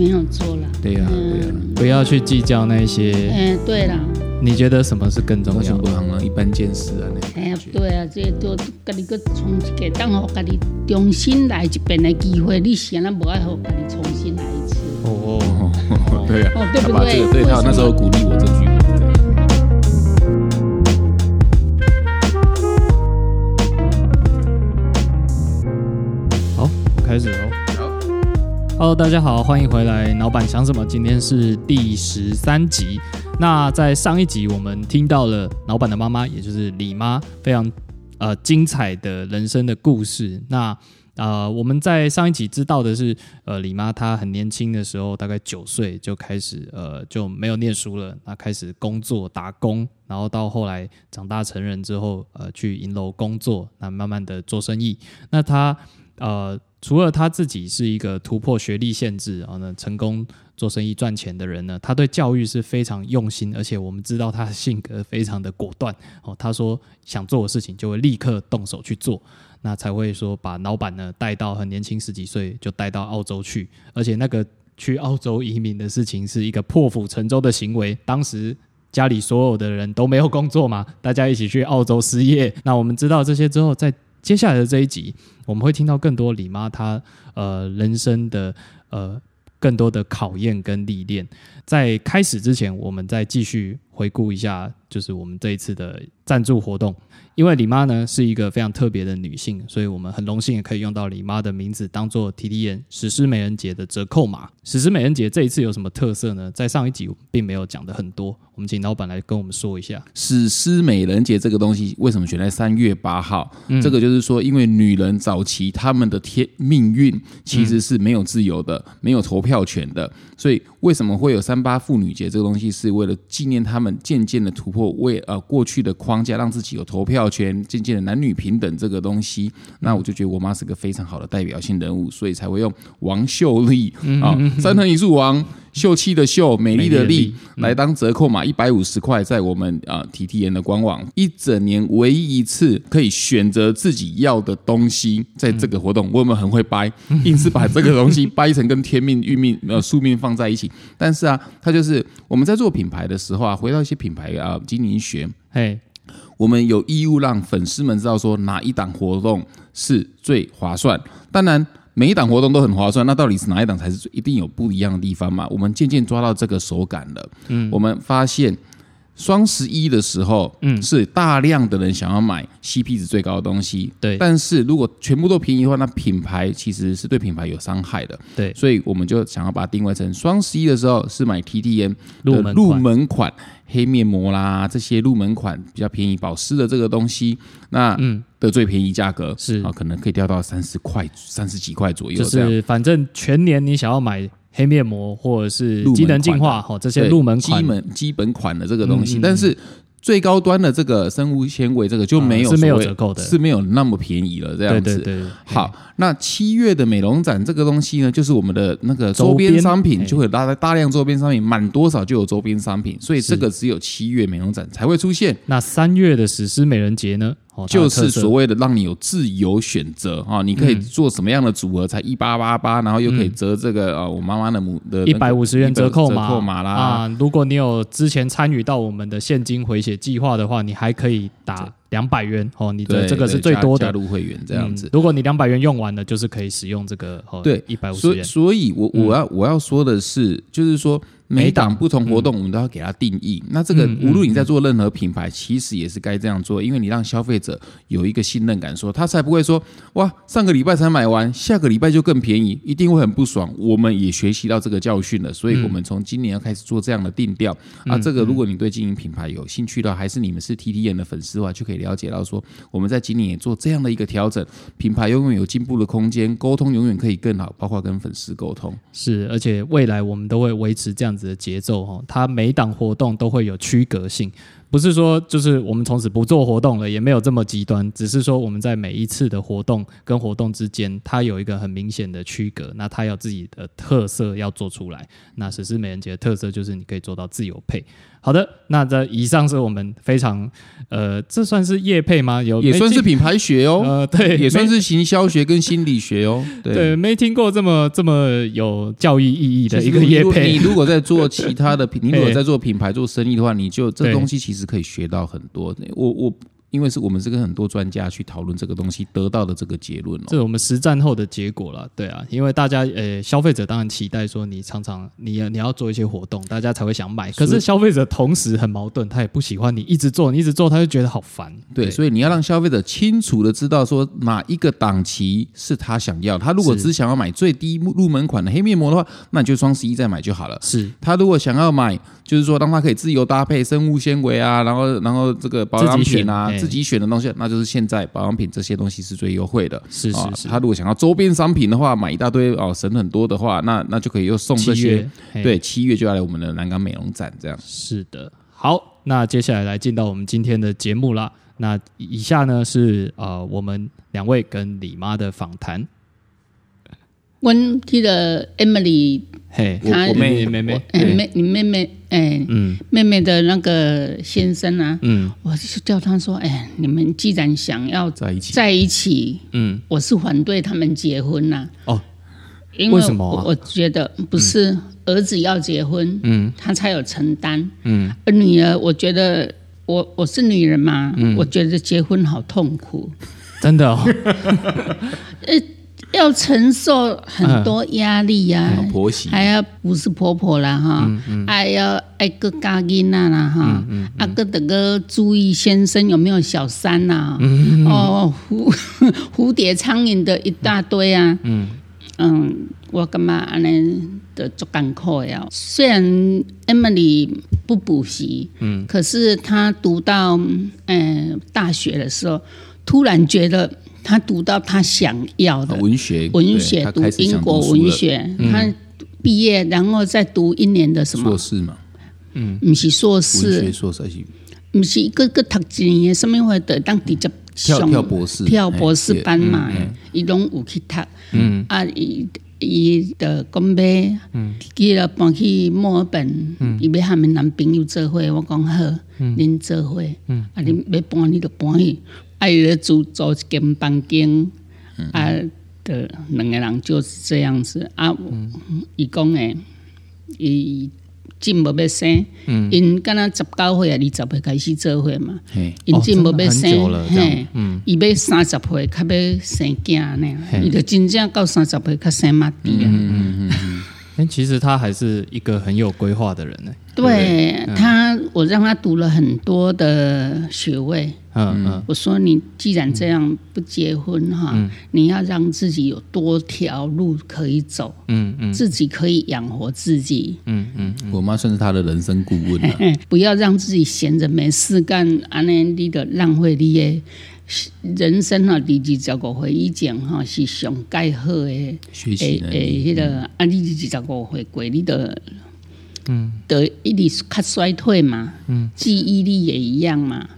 没有做了。对呀、对呀、嗯不要去计较那些。哎，对了，你觉得什么是更重我要的？想不一般见识啊，那哎呀，对啊，这都家己个重一个，当互家己重新来一遍的机会，你显然无爱互家己重新来一次。哦，哦，对呀、哦对不对对他那时候鼓励我这句。好，开始喽。Hello，大家好，欢迎回来。老板想什么？今天是第十三集。那在上一集，我们听到了老板的妈妈，也就是李妈，非常呃精彩的人生的故事。那呃，我们在上一集知道的是，呃，李妈她很年轻的时候，大概九岁就开始呃就没有念书了，那开始工作打工，然后到后来长大成人之后，呃，去银楼工作，那慢慢的做生意。那她呃，除了他自己是一个突破学历限制，然后呢成功做生意赚钱的人呢，他对教育是非常用心，而且我们知道他的性格非常的果断哦。他说想做的事情就会立刻动手去做，那才会说把老板呢带到很年轻十几岁就带到澳洲去，而且那个去澳洲移民的事情是一个破釜沉舟的行为，当时。家里所有的人都没有工作嘛，大家一起去澳洲失业。那我们知道这些之后，在接下来的这一集，我们会听到更多李妈她呃人生的呃更多的考验跟历练。在开始之前，我们再继续回顾一下，就是我们这一次的赞助活动。因为李妈呢是一个非常特别的女性，所以我们很荣幸也可以用到李妈的名字当做 T T N 史诗美人节的折扣码。史诗美人节这一次有什么特色呢？在上一集并没有讲的很多，我们请老板来跟我们说一下。史诗美人节这个东西为什么选在三月八号？嗯这个就是说，因为女人早期她们的天命运其实是没有自由的，没有投票权的，所以为什么会有三八妇女节这个东西？是为了纪念她们渐渐的突破为呃过去的框架，让自己有投票权，渐渐的男女平等这个东西。那我就觉得我妈是个非常好的代表性人物，所以才会用王秀丽啊，三藤一树王。秀气的秀，美丽的丽来当折扣码一百五十块，在我们啊 T T N 的官网，一整年唯一一次可以选择自己要的东西，在这个活动，我有没有很会掰？硬是把这个东西掰成跟天命、运命、呃宿命放在一起。但是啊，它就是我们在做品牌的时候啊，回到一些品牌啊经营学，嘿，我们有义务让粉丝们知道说哪一档活动是最划算。当然，每一档活动都很划算，那到底是哪一档才是一定有不一样的地方嘛？我们渐渐抓到这个手感了。嗯，我们发现双十一的时候，嗯，是大量的人想要买 CP 值最高的东西。对但是如果全部都便宜的话，那品牌其实是对品牌有伤害的。对，所以我们就想要把它定位成双十一的时候是买 TTM 入门入门款黑面膜啦，这些入门款比较便宜保湿的这个东西，那嗯的最便宜价格是啊，可能可以掉到三十块、三十几块左右就。是反正全年你想要买黑面膜或者是机能净化款的哈这些入门款。基本基本款的这个东西，但是最高端的这个生物纤维这个就没有啊是没有折扣的。是没有那么便宜了，这样子。对对对，好，那七月的美容展这个东西呢，就是我们的那个周周边边商品就会有大大量周边商品，满多少就有周边商品，所以这个只有七月美容展才会出现，那三月的史诗美人节呢？哦，就是所谓的让你有自由选择啊，你可以做什么样的组合，才一八八八，然后又可以折这个啊，我妈妈的母的一百五十元折扣码。折扣码啦，啊！如果你有之前参与到我们的现金回血计划的话，你还可以打两百元哦，你的对，这个是最多的。加入会员这样子。嗯。如果你两百元用完了，就是可以使用这个哦，对一百五十所以，元。所以我我要我要说的是，就是说每每档档不同活动，我们都要给它定义。那这个无论你在做任何品牌，其实也是该这样做，因为你让消费者有一个信任感，说他才不会说哇，上个礼拜才买完，下个礼拜就更便宜，一定会很不爽。我们也学习到这个教训了，所以我们从今年要开始做这样的定调啊。这个如果你对经营品牌有兴趣的话，还是你们是 T T N 的粉丝的话，就可以了解到说，我们在今年也做这样的一个调整，品牌永远有进步的空间，沟通永远可以更好，包括跟粉丝沟通。是，而且未来我们都会维持这样子的节奏哦，它每档活动都会有区隔性，不是说就是我们从此不做活动了，也没有这么极端，只是说我们在每一次的活动跟活动之间，它有一个很明显的区隔，那它有自己的特色要做出来。那史诗美人节的特色就是你可以做到自由配。好的，那这以上是我们非常呃，这算是业配吗？有也算是品牌学哦，呃，对，也算是行销学跟心理学哦。对对，没听过这么这么有教育意义的一个业配你。如果在做其他的品，你如果在做品牌做生意的话，你就这对东西其实可以学到很多。我我因为是我们是跟很多专家去讨论这个东西得到的这个结论哦。这是我们实战后的结果了，对啊，因为大家呃，消费者当然期待说你常常你要你要做一些活动，大家才会想买。可是消费者同时很矛盾，他也不喜欢你一直做，你一直做，他就觉得好烦。对，所以你要让消费者清楚的知道说哪一个档期是他想要。他如果只想要买最低入门款的黑面膜的话，那你就双十一再买就好了。是他如果想要买，就是说让他可以自由搭配生物纤维啊，然后然后这个保养品啊，自己选的东西，那就是现在保养品这些东西是最优惠的。是啊是是，他如果想要周边商品的话，买一大堆哦，省很多的话，那那就可以又送这些对，七月就要来我们的南港美容展，这样。是的，好，那接下来来进到我们今天的节目啦。那以下呢是呃我们两位跟李妈的访谈。阮记得 Emily，嘿，她我妹妹妹，妹你妹妹，哎、嗯。妹妹的那个先生啊，嗯。我就叫他说，哎、你们既然想要在一起，在一起，嗯，我是反对他们结婚呐、哦，因为为什么啊？我我觉得不是儿子要结婚，嗯。他才有承担，嗯，而女儿，我觉得我我是女人嘛，嗯。我觉得结婚好痛苦，真的哦，要承受很多压力呀、嗯。婆媳。还要不是婆婆啦哈，嗯还要爱个家囡仔啦哈，啊个得个注意先生有没有小三呐、嗯。哦蝴 蝴蝶苍蝇的一大堆啊，嗯。我感觉安尼的足艰苦呀。虽然 Emily 不补习，嗯，可是她读到嗯、呃大学的时候，突然觉得她读到他想要的，文学文学读英国文学，他毕业然后再读一年的什么？硕？士嘛，嗯。不是硕文学士，硕士还是。不是一个个读一年的，什么会得当直接跳上跳博士，跳博士班嘛。伊拢有去读，嗯。啊，伊伊的讲要，伊了搬去墨尔本，伊要和阮男朋友做伙，我讲好，恁做伙，啊，恁要搬你就搬去，啊，伊咧租租一间房间，啊，的两个人就是这样子。啊，伊讲诶，伊进无要生，因敢若十九岁啊，二十岁开始做伙嘛。嘿，因真无要生嘿，伊要三十岁较要生囝呢，伊就真正到三十岁较生妈弟嗯啊。哎，其实他还是一个很有规划的人呢。对他，我让他读了很多的学位。嗯嗯我说你既然这样不结婚哈，你要让自己有多条路可以走，嗯嗯自己可以养活自己。嗯嗯，我妈算是他的人生顾问了。嘿 不要让自己闲着没事干，安尼你的浪费你的人生哈。第二十五岁以前哈是上盖好的。学习诶诶，能力，迄个啊，你二十五岁过，你的嗯，的一直较衰退嘛，嗯，记忆力也一样嘛，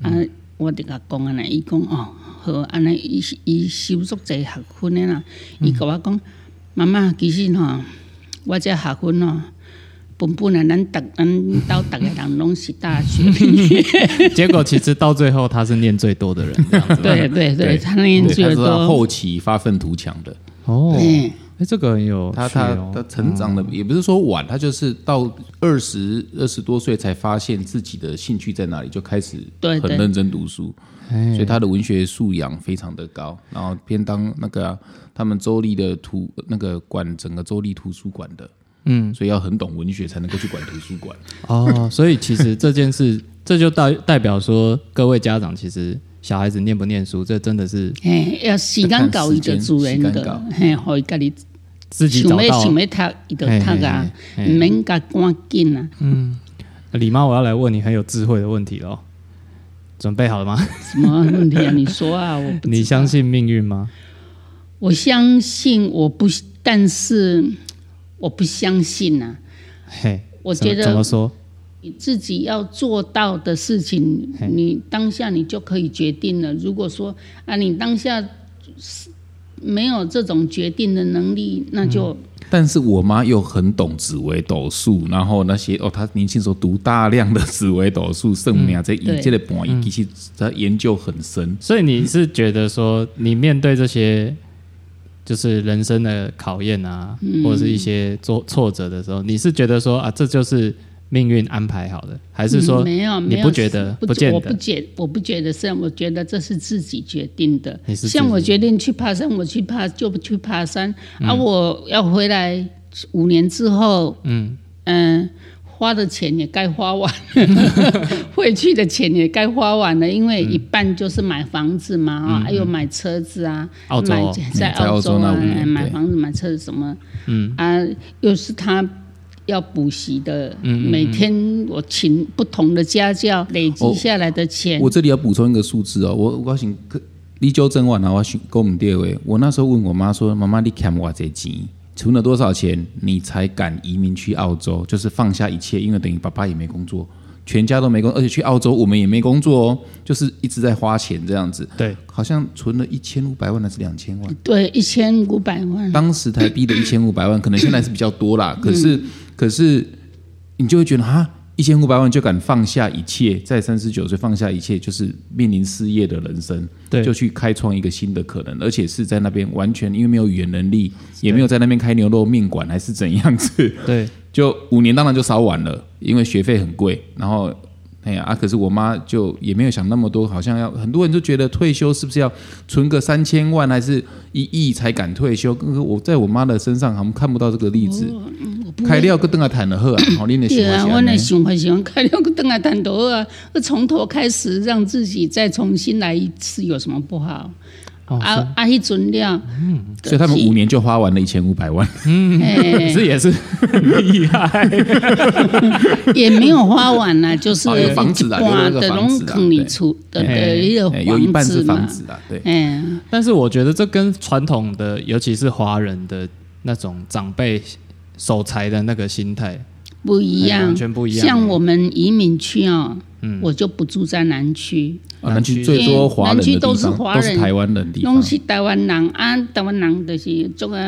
啊，我伫甲讲安尼，伊讲哦，好，安尼伊伊修足侪学分的啦，伊甲我讲，妈妈，其实吼，我这学分吼。本本啊咱逐咱到逐个人拢是大学 毕业，结果其实到最后他是念最多的人。对对对，对他那年对他是他最多，后期发愤图强的。哦，哎，哎，这个很有他他趣哦。他成长的也不是说晚，他就是到二十二十多岁才发现自己的兴趣在哪里，就开始很认真读书，哎。所以他的文学素养非常的高，然后偏当那个啊、他们州立的图那个管整个州立图书馆的，嗯。所以要很懂文学才能够去管图书馆。哦，所以其实这件事，这就代代表说，各位家长其实小孩子念不念书，这真的是嘿，要时间到伊就自然个时间到，嘿，互伊家己自己找到想要读，伊就读啊，嘿嘿嘿毋免甲赶紧啊。李妈，我要来问你很有智慧的问题喽，准备好了吗？什么问题啊？你说啊，我不你相？信命运吗？我相信，我不，但是我不相信啊。嘿，我觉得怎么说？你自己要做到的事情，你当下你就可以决定了。如果说啊，你当下是没有这种决定的能力，那就、但是我妈又很懂紫微斗数，然后那些哦，她年轻时候读大量的紫微斗数、圣命这以对。这类本意，其实她研究很深。所以你是觉得说，你面对这些就是人生的考验啊，嗯。或者是一些挫挫折的时候，你是觉得说啊，这就是命运安排好的，还是说嗯没有，你不觉得不不见得？我不觉，我不觉得是我觉得这是自己决定的。像我决定去爬山，我去爬就去爬山，嗯。啊，我要回来五年之后，嗯。嗯。花的钱也该花完了，回去的钱也该花完了，因为一半就是买房子嘛，啊、还有买车子啊，嗯澳洲买哦在在澳澳洲买房子、买车子什么，嗯。啊，又是他要补习的，嗯每天我请不同的家教，累积下来的钱，我这里要补充一个数字哦，我我请你纠正我啊，我想跟我们第二位，我那时候问我妈说：“妈妈，你欠我这钱，存了多少钱，你才敢移民去澳洲？就是放下一切，因为等于爸爸也没工作，全家都没工，而且去澳洲我们也没工作哦，就是一直在花钱这样子。对，好像存了一千五百万还是两千万？对一千五百万，当时台币的一千五百万，可能现在是比较多啦。可是，可是你就会觉得啊，一千五百万就敢放下一切，在三十九岁放下一切，就是面临失业的人生，对就去开创一个新的可能，而且是在那边完全因为没有语言能力，也没有在那边开牛肉面馆，还是怎样子，对，就五年当然就烧完了，因为学费很贵，然后。哎呀啊！可是我妈就也没有想那么多，好像要很多人都觉得退休是不是要存个三千万还是一亿才敢退休？我在我妈的身上好像看不到这个例子。开料个灯啊谈了喝啊，好，恁的对啊，我那想法喜欢开料个灯啊谈头啊，从头开始让自己再重新来一次，有什么不好？哦，啊啊，一准量，所以他们五年就花完了一千五百万。哎，这也是很厉害，也没有花完啦，就是哦有房子啊一半有那个的房子啊拢坑里出的的一个哎有一半是房子啊，对，嗯，但是我觉得这跟传统的，尤其是华人的那种长辈守财的那个心态不一样，哎完全不一样。像我们移民区哦，我就不住在南区，啊南区最多华人南区都是华人。都是台湾人地方，拢是台湾人啊，台湾人就是这个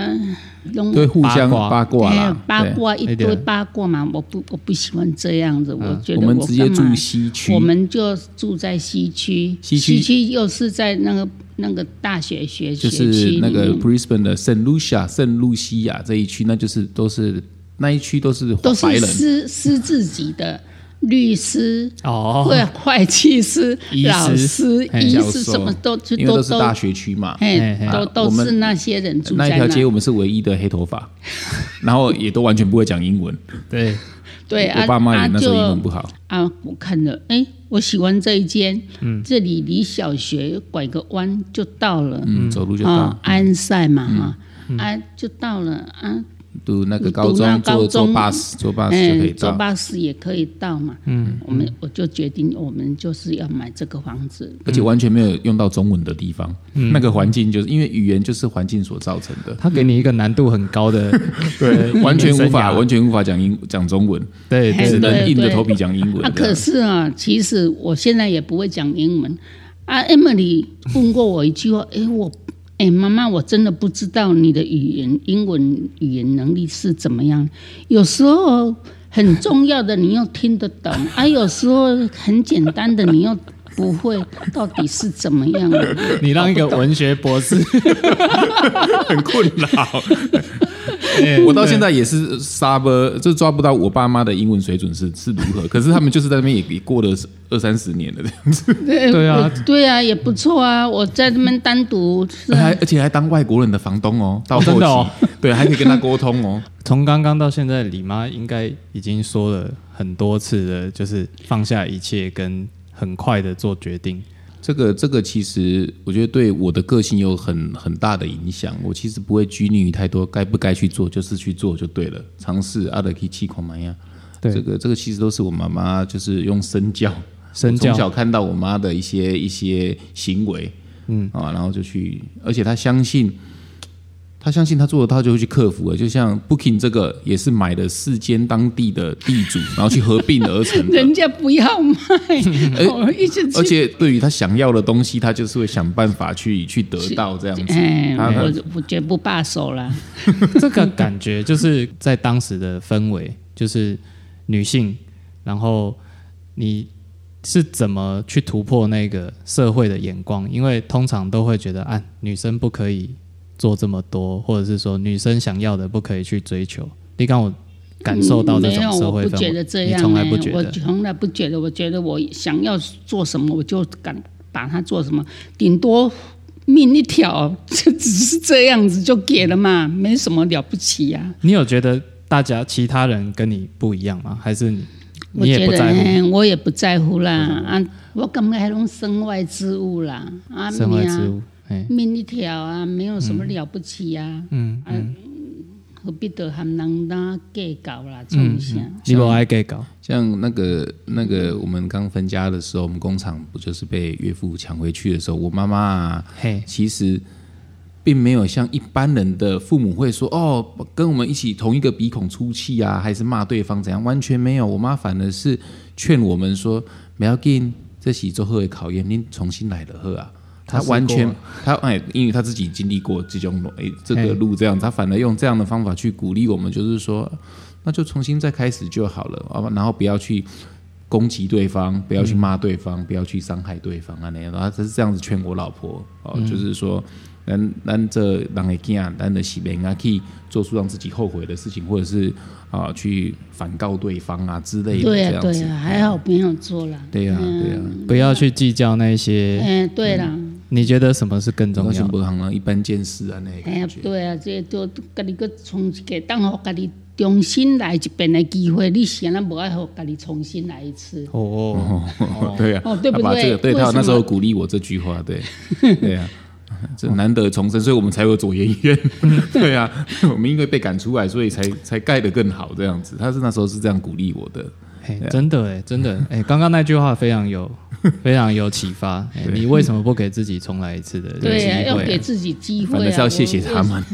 拢对互相八卦。八卦哎啦，八卦一堆八卦嘛，我不我不喜欢这样子，我觉得我们直接住西区。我，们就住在西区，西区。又是在那个那个大学学就是那个 Brisbane 的圣露西亚、圣露西亚这一区，那就是都是那一区都是都是白人，师师自己的律师。哦，会会计师、老师、嘿医师什么都就因为都都是大学区嘛。嘿嘿嘿，都都是那些人住在那一条街，我们是唯一的黑头发，然后也都完全不会讲英文。对，对啊，我爸妈啊也那时候英文不好，啊，我看了，哎，我喜欢这一间，嗯，这里离小学拐个弯就到了，嗯，走路就啊到，安塞嘛哈，啊就到了啊，读那个高中坐坐高中 bus 坐 bus 就可以哎，坐到。巴士也可以到嘛，嗯，我们我就决定我们就是要买这个房子，而且完全没有用到中文的地方，嗯。那个环境就是因为语言就是环境所造成的，他给你一个难度很高的，对，完全无法完全无法讲英讲中文，对哎只能硬着对头皮讲英文啊，可是啊，其实我现在也不会讲英文。啊，Emily 问过我一句话，诶，我，诶，妈妈，我真的不知道你的语言英文语言能力是怎么样。有时候很重要的你又听得懂，啊，有时候很简单的你又不会，到底是怎么样？你让一个文学博士，很困扰。哎 我到现在也是沙波，就抓不到我爸妈的英文水准是是如何。可是他们就是在那边也也过了二三十年了，这样子，对对啊，对啊，也不错啊。我在那边单独还而且还当外国人的房东哦，到后期、对，还可以跟他沟通哦。从刚刚到现在，李妈应该已经说了很多次了，就是放下一切跟很快的做决定。这个这个其实我觉得对我的个性有很很大的影响。我其实不会拘泥于太多，该不该去做就是去做就对了。尝试阿德可以气孔嘛呀，对这个这个其实都是我妈妈就是用身教，身教从小看到我妈的一些一些行为，嗯啊，然后就去，而且她相信他相信他做得到就会去克服了。就像 Booking 这个也是买了四间当地的地主，然后去合并而成的。人家不要卖，我一直而且对于他想要的东西，他就是会想办法去去得到这样子。哎，他我我绝不罢手了。这个感觉就是在当时的氛围，就是女性，然后你是怎么去突破那个社会的眼光？因为通常都会觉得，啊，女生不可以做这么多，或者是说女生想要的不可以去追求。你刚我感受到这，种社我不觉会氛围，你得这样、欸，从来不觉得。我从来不觉得。我觉得我想要做什么，我就敢把它做什么，顶多命一条，就只是这样子就给了嘛，没什么了不起呀、你有觉得大家其他人跟你不一样吗？还是你我觉得、你也不在乎？欸我也不在乎啦。啊，我感觉还拢身外之物啦，啊，身外之物？哎，命一条啊，没有什么了不起啊、嗯啊。何必得和人家计较啦？从啥？你不爱计较？像那个那个，我们刚分家的时候，我们工厂不就是被岳父抢回去的时候，我妈妈啊，嘿，其实并没有像一般人的父母会说哦，跟我们一起同一个鼻孔出气啊，还是骂对方怎样，完全没有。我妈反而是劝我们说，不要紧，这是做后的考验，您重新来了喝啊。他完全，他哎，因为他自己经历过这种哎这个路这样，他反而用这样的方法去鼓励我们，就是说，那就重新再开始就好了，啊，然后不要去攻击对方，不要去骂对方，不要去伤害对方啊那样。然后他是这样子劝我老婆哦，就是说，咱咱这人的囝，咱的是免啊去做出让自己后悔的事情，或者是啊去反告对方啊之类的对呀、这样子。对呀、还好没有做了。对呀、对呀、不要去计较那些。哎、对啦，你觉得什么是更重高要的？雄不一般见识啊，那个哎呀。对啊，这都家己个重一个，当互家己重新来一遍的机会，你显然不爱互家己重新来一次。哦，哦，对啊、哦对不对对他那时候鼓励我这句话，对，对啊、这难得重生，所以我们才有左研院，对啊、我们因为被赶出来，所以才才盖得更好这样子。他是那时候是这样鼓励我的，嘿真的哎，真的哎，刚刚那句话非常有非常有启发。哎，你为什么不给自己重来一次的对呀、机会要给自己机会啊！反正是要谢谢他们。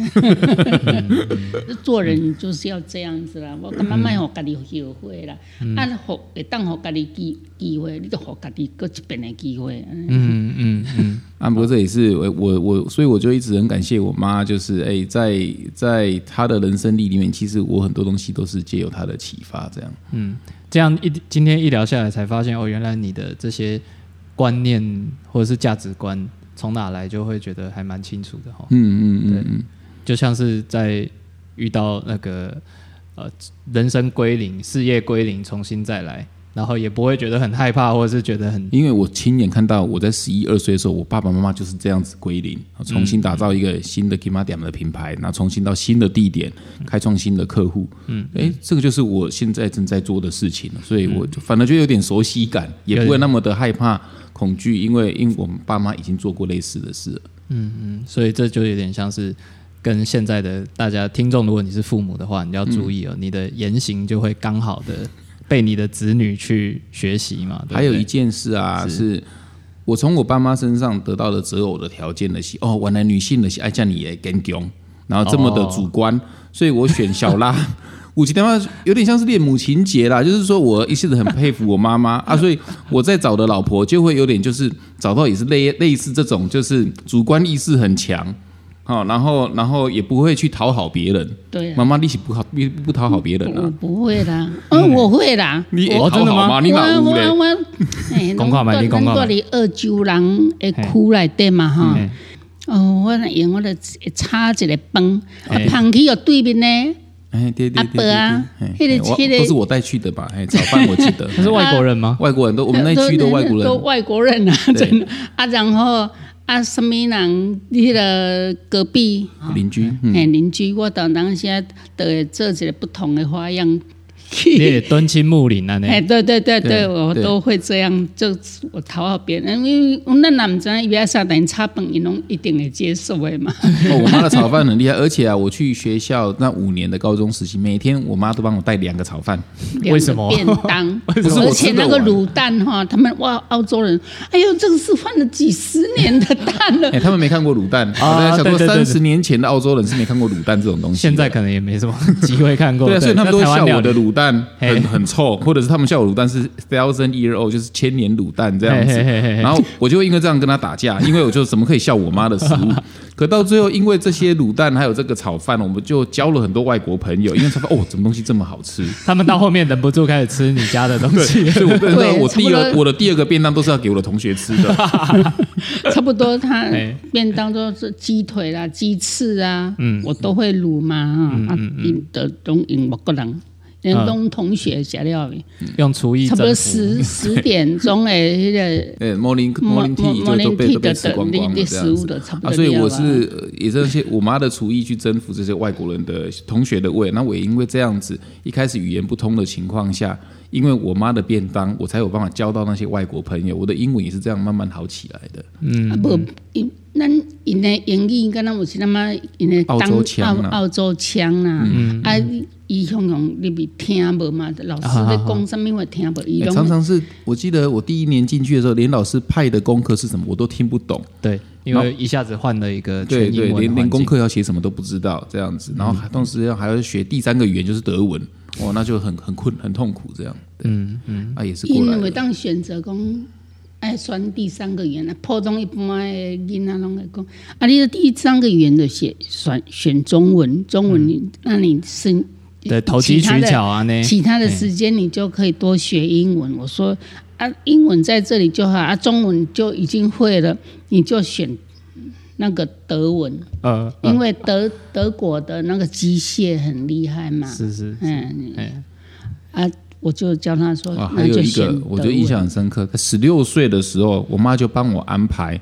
做人就是要这样子啦，我感觉卖互家己后悔啦，按，互会当互家己机机会，你就互家己搁一遍的机会。嗯嗯嗯，啊，不过这也是我我我，所以我就一直很感谢我妈，就是哎、在在她的人生历里面，其实我很多东西都是借由她的启发，这样。嗯这样一今天一聊下来，才发现哦，原来你的这些观念或者是价值观从哪来，就会觉得还蛮清楚的哈。嗯嗯嗯嗯，就像是在遇到那个呃人生归零、事业归零，重新再来，然后也不会觉得很害怕，或者是觉得很因为我亲眼看到我在十一二岁的时候，我爸爸妈妈就是这样子归零，重新打造一个新的 KIMADAM 的品牌，然后重新到新的地点，开创新的客户。嗯，哎，这个就是我现在正在做的事情了，所以我就反而就有点熟悉感，也不会那么的害怕、恐惧，因为因为我们爸妈已经做过类似的事了。嗯嗯所以这就有点像是跟现在的大家听众，如果你是父母的话，你要注意哦，你的言行就会刚好的被你的子女去学习嘛。对对还有一件事啊，是我从我爸妈身上得到的择偶的条件的是，哦，原来女性的是爱叫你也跟强，然后这么的主观，所以我选小拉。五级电话有点像是恋母情节啦，就是说我一直很佩服我妈妈 啊，所以我在找的老婆就会有点就是找到也是类类似这种，就是主观意识很强，好、然后然后也不会去讨好别人。对啊妈妈力气不好不不讨好别人我啊，不会啦，嗯，我会啦。你讨好吗？你哪有嘞我？我我，哎，讲看卖你讲看卖咱伫二州人的区内底嘛哈。哦，我那用我的炒一个饭，啊嘿，放去哦对面呢，哎，对对阿对对伯啊对，那个嘿我那个都是我带去的吧？哎，早饭我记得，他是外国人吗？外国人都我们那区都外国人都，外国人啊，真的啊，然后啊，什么人？迄个隔壁，邻居，嗯，嘿，邻居，我当当时都会做一个不同的花样。你也敦亲睦邻啊，哎，那对对对对对，我都会这样，就我讨好别人，因为那男唔知伊要啥，等炒饭，伊拢一定会接受的嘛。哦，我妈的炒饭很厉害，而且啊，我去学校那五年的高中实习，每天我妈都帮我带两个炒饭，为什么？便当，而且那个卤蛋哈，他们哇，澳洲人，哎呦，这个是放了几十年的蛋了。哎，他们没看过卤蛋，啊我在想说，对对对对。三十年前的澳洲人是没看过卤蛋这种东西的。现在可能也没什么机会看过。对啊，所以他们都笑我的卤蛋很很臭，或者是他们笑我卤蛋是 thousand year old，就是千年卤蛋这样子。然后我就会因为这样跟他打架，因为我就怎么可以笑我妈的食物？可到最后，因为这些卤蛋还有这个炒饭，我们就交了很多外国朋友，因为才发哦，什么东西这么好吃。他们到后面忍不住开始吃你家的东西。所以 我对我第二我的第二个便当都是要给我的同学吃的。差不多，他哎便当都是鸡腿啦、鸡翅啊，嗯我都会卤嘛啊，啊，因的东因我个人，连东同学写料的，用厨艺差不多。十 十点钟诶，那个对，morning morning tea 就都 morning 被被的吃光光的了这样子。食物的差不啊，所以我是呃也是那些我妈的厨艺去征服这些外国人的同学的胃，那我也因为这样子，一开始语言不通的情况下，因为我妈的便当，我才有办法交到那些外国朋友，我的英文也是这样慢慢好起来的。啊不因咱因的英语敢若有是那么因的澳洲腔啦澳澳洲腔啦，啊，伊向向你咪听无嘛，老师咧讲啥物会听无，伊哎拢常常是我记得我第一年进去的时候，连老师派的功课是什么我都听不懂。对，因为一下子换了一个对对，全英文的连连功。课要写什么都不知道这样子，然后还同时要还要学第三个语言就是德文，哦，那就很很困很痛苦这样。嗯嗯，啊也是因。为当选择讲爱选第三个语言，普通一般的囡仔拢会讲，啊，你的第三个语言就写选选中文，中文你那你是对，投机取巧啊，那。其他的时间你就可以多学英文。我说啊，英文在这里就好啊，中文就已经会了，你就选那个德文，呃，因为德德国的那个机械很厉害嘛。是是，嗯哎，啊，我就教他说，啊，那就还有一个我就印象很深刻，十六岁的时候，我妈就帮我安排，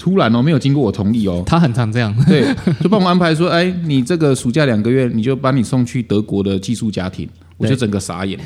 突然哦，没有经过我同意哦，他很常这样。对，就帮我安排说，哎，你这个暑假两个月，你就把你送去德国的寄宿家庭，我就整个傻眼。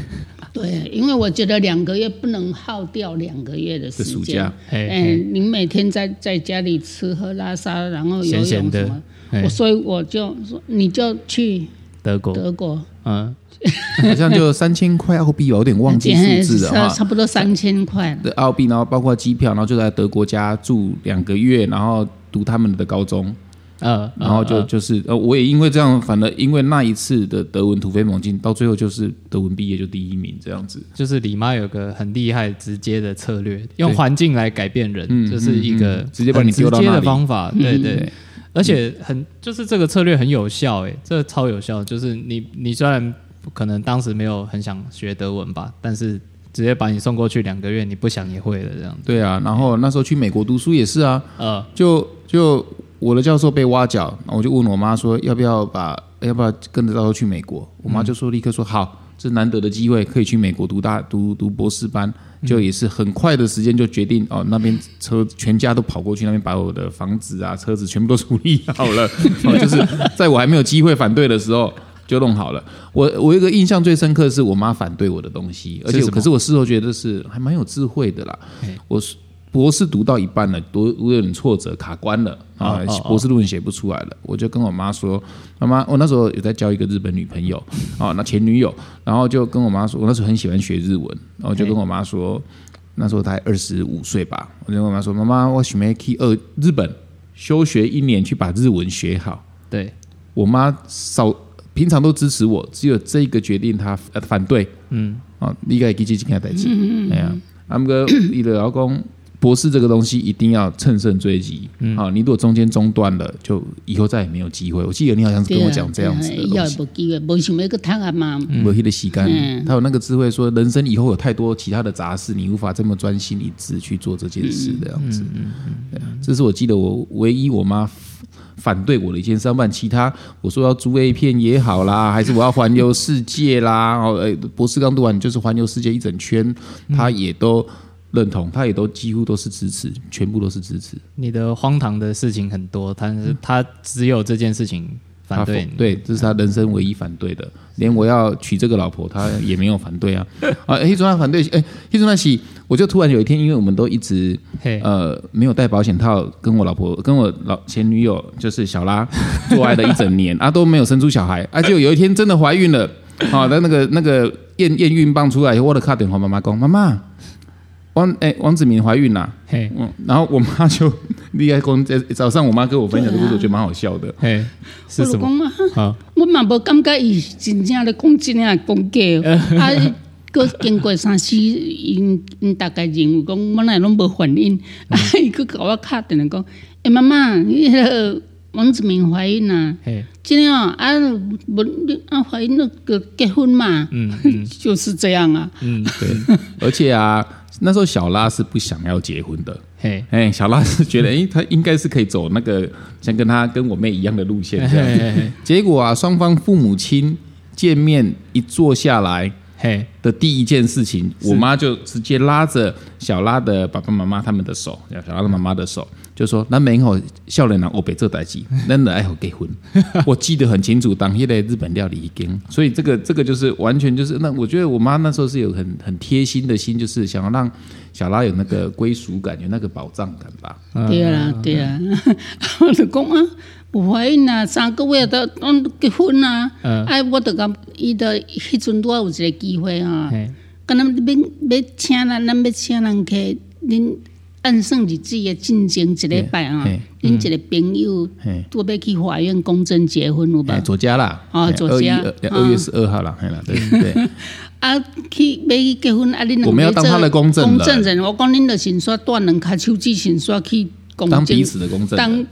对，因为我觉得两个月不能耗掉两个月的时间。的暑假。哎、嘿。你每天在在家里吃喝拉撒，然后游泳什么，嘿。我所以我就说你就去德国，德国，嗯，好像就三千块澳币吧，我有点忘记 数字了差哈。差不多三千块了。的澳币，然后包括机票，然后就在德国家住两个月，然后读他们的高中，呃，然后就呃就是呃，我也因为这样，反而因为那一次的德文突飞猛进，到最后就是德文毕业就第一名这样子。就是李妈有个很厉害直接的策略，用环境来改变人，嗯这是一个嗯嗯直接把你丢到那里方法。对对对，而且很就是这个策略很有效，诶，这个超有效。就是你你虽然可能当时没有很想学德文吧，但是直接把你送过去两个月，你不想也会了这样子。对啊，然后那时候去美国读书也是啊，呃，就就我的教授被挖角，我就问我妈说要不要把要不要跟着教授去美国，我妈就说立刻说好，这难得的机会，可以去美国读大读读博士班，就也是很快的时间就决定哦，那边车全家都跑过去那边把我的房子啊车子全部都处理好了，哦，就是在我还没有机会反对的时候。就弄好了。我我有一个印象最深刻的是我妈反对我的东西，而且可是我事后觉得是还蛮有智慧的啦。我是博士读到一半了，读我有点挫折，卡关了啊哦哦，哦博士论文写不出来了，我就跟我妈说：“妈妈，我那时候有在交一个日本女朋友啊，那前女友，然后就跟我妈说，我那时候很喜欢学日文，然后就跟我妈说，那时候大概二十五岁吧，我就跟我妈说，妈妈，我准备去呃日本休学一年，去把日文学好。对，我妈少平常都支持我，只有这一个决定他呃反对。嗯，啊，你该记记今天代志，哎呀，阿姆哥，你的老公博士这个东西一定要乘胜追击。好，你如果中间中断了，就以后再也没有机会。我记得你好像是跟我讲这样子的东西。无机会，无想要去读啊嘛。没那个洗干，嗯他有那个智慧说，人生以后有太多其他的杂事，你无法这么专心一致去做这件事这样子。对啊这是我记得我唯一我妈反对我的一千三万其他我说要租 A 片也好啦，还是我要环游世界啦，哦，哎，博士刚读完就是环游世界一整圈，他也都认同，他也都几乎都是支持，全部都是支持。你的荒唐的事情很多，但是他只有这件事情反他对对，这是他人生唯一反对的，连我要娶这个老婆，他也没有反对啊。啊，黑中他反对，哎，黑中那起，我就突然有一天，因为我们都一直嘿，呃没有戴保险套，跟我老婆跟我老前女友就是小拉做爱了一整年 啊，都没有生出小孩，啊，就有一天真的怀孕了，好、的那个那个验验孕棒出来我的卡点，我妈妈讲，妈妈，王哎王子明怀孕啦、嘿，嗯，然后我妈就 厉害公在早上我妈跟我分享的故事，我觉得蛮好笑的。嘿，是什么？讲啊，好，我嘛无感觉伊真正咧讲真诶讲假，啊，过经过三四，因因大概认为讲我来拢无反应，啊，伊去甲我敲电话讲，诶、妈妈，迄个王子明怀孕啦、嘿，真的哦，啊，无啊怀孕那个结婚嘛，嗯嗯。就是这样啊，嗯，对，而且啊，那时候小拉是不想要结婚的。嘿，哎，小拉是觉得，哎，他应该是可以走那个像跟他跟我妹一样的路线结果啊，双方父母亲见面一坐下来嘿，的第一件事情，我妈就直接拉着小拉的爸爸妈妈他们的手，小拉的妈妈的手，就说：“咱没好少年人欧北这代志，咱的爱好结婚。”我记得很清楚，当天的日本料理已经，所以这个这个就是完全就是那，我觉得我妈那时候是有很很贴心的心，就是想要让小拉有那个归属感，有那个保障感吧。对啊对啊，我就讲啊，有怀孕啊，三个月都拢结婚啊，嗯哎，我就讲伊的迄阵拄有一个机会啊。嘿，敢若要要请人，咱要请人去，恁按算日子的进行一礼拜啊，恁一个朋友嘿，都要去法院公证结婚有哎，无？左家啦，哎哦左家。二月十二号啦，系啦，对对。啊，去要去结婚啊，恁两我们要当他的公证人。公证人，我讲恁的先刷断两卡手指，先刷去公当彼此的公证人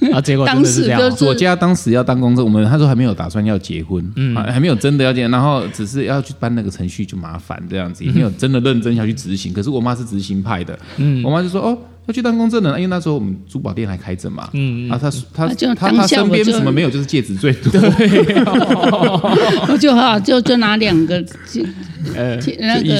当啊，结果真的是 这样。当时就哦，左家当时要当公证，我们他说还没有打算要结婚，嗯。啊，还没有真的要结，然后只是要去办那个程序就麻烦这样子，也没有真的认真要去执行。可是我妈是执行派的，嗯。我妈就说哦要去当公证人，因为那时候我们珠宝店还开着嘛，嗯啊，她她啊就她她当下身边什么没有，就是戒指最多，我就好就就拿两个戒呃，那个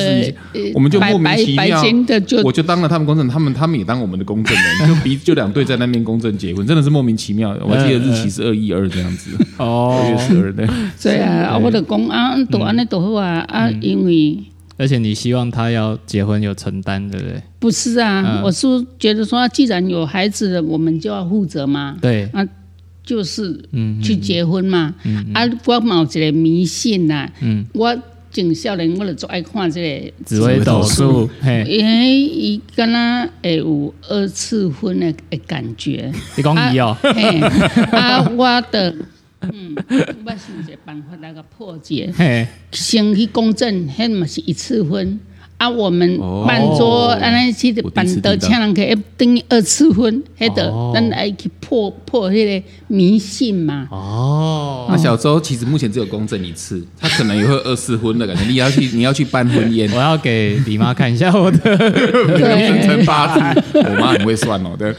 呃我们就莫名白白其妙的就我就当了他们公证人，他们他们也当我们的公证人，就比就两对在那边公证结婚，真的是莫名其妙。我记得日期是二一二这样子，哦。二月哦，十二对。对啊，啊我的公安，都安尼都好啊啊，因为。而且你希望他要结婚有承担，对不对？不是啊，嗯。我是觉得说，既然有孩子了，我们就要负责嘛，对，就是嗯去结婚嘛。啊，我嘛有一个迷信呐、嗯，我从少年我就最爱看这个，紫微斗数，嘿，因为伊敢若会有二次婚的的感觉。你讲伊哦，嘿，啊，我的。嗯，我想一个办法来个破解，嘿，先去公证，迄嘛是一次婚。啊，我们哦办桌安尼去我第一次办得听到请人去等于二次婚，迄个哦咱来去破破迄个迷信嘛。哦，那小周其实目前只有公证一次，他可能也会二次婚的感觉。你要去，你要去办婚宴我，要给李妈看一下我的，生辰八字。我妈很会算哦，对，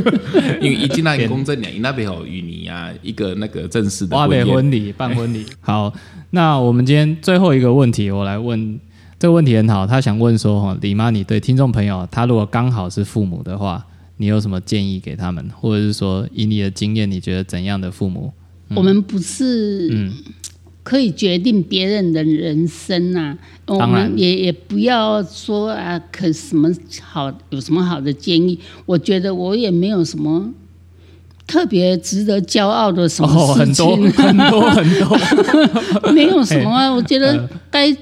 因为一进来公证两，那边有与你啊一个那个正式的。婚礼办婚礼。好，那我们今天最后一个问题，我来问这个问题很好，他想问说，哈，李妈，你对听众朋友，他如果刚好是父母的话，你有什么建议给他们，或者是说以你的经验，你觉得怎样的父母？我们不是嗯可以决定别人的人生呐、我当然们也也不要说啊，可什么好有什么好的建议？我觉得我也没有什么特别值得骄傲的什哦，么事很多情，很多很多，没有什么啊。我觉得 该嘿，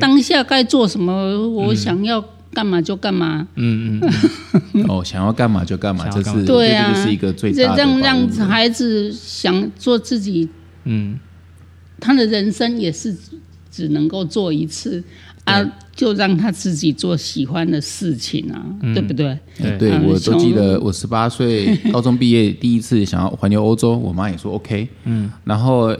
当下该做什么，我想要干嘛就干嘛。嗯嗯嗯，哦，想要干嘛就干嘛，这是对啊是一个最这大的让让孩子想做自己，嗯，他的人生也是只能够做一次啊，就让他自己做喜欢的事情啊，对不对？对。我都从记得，我十八岁高中毕业第一次想要环游欧洲，我妈也说 OK。嗯，然后，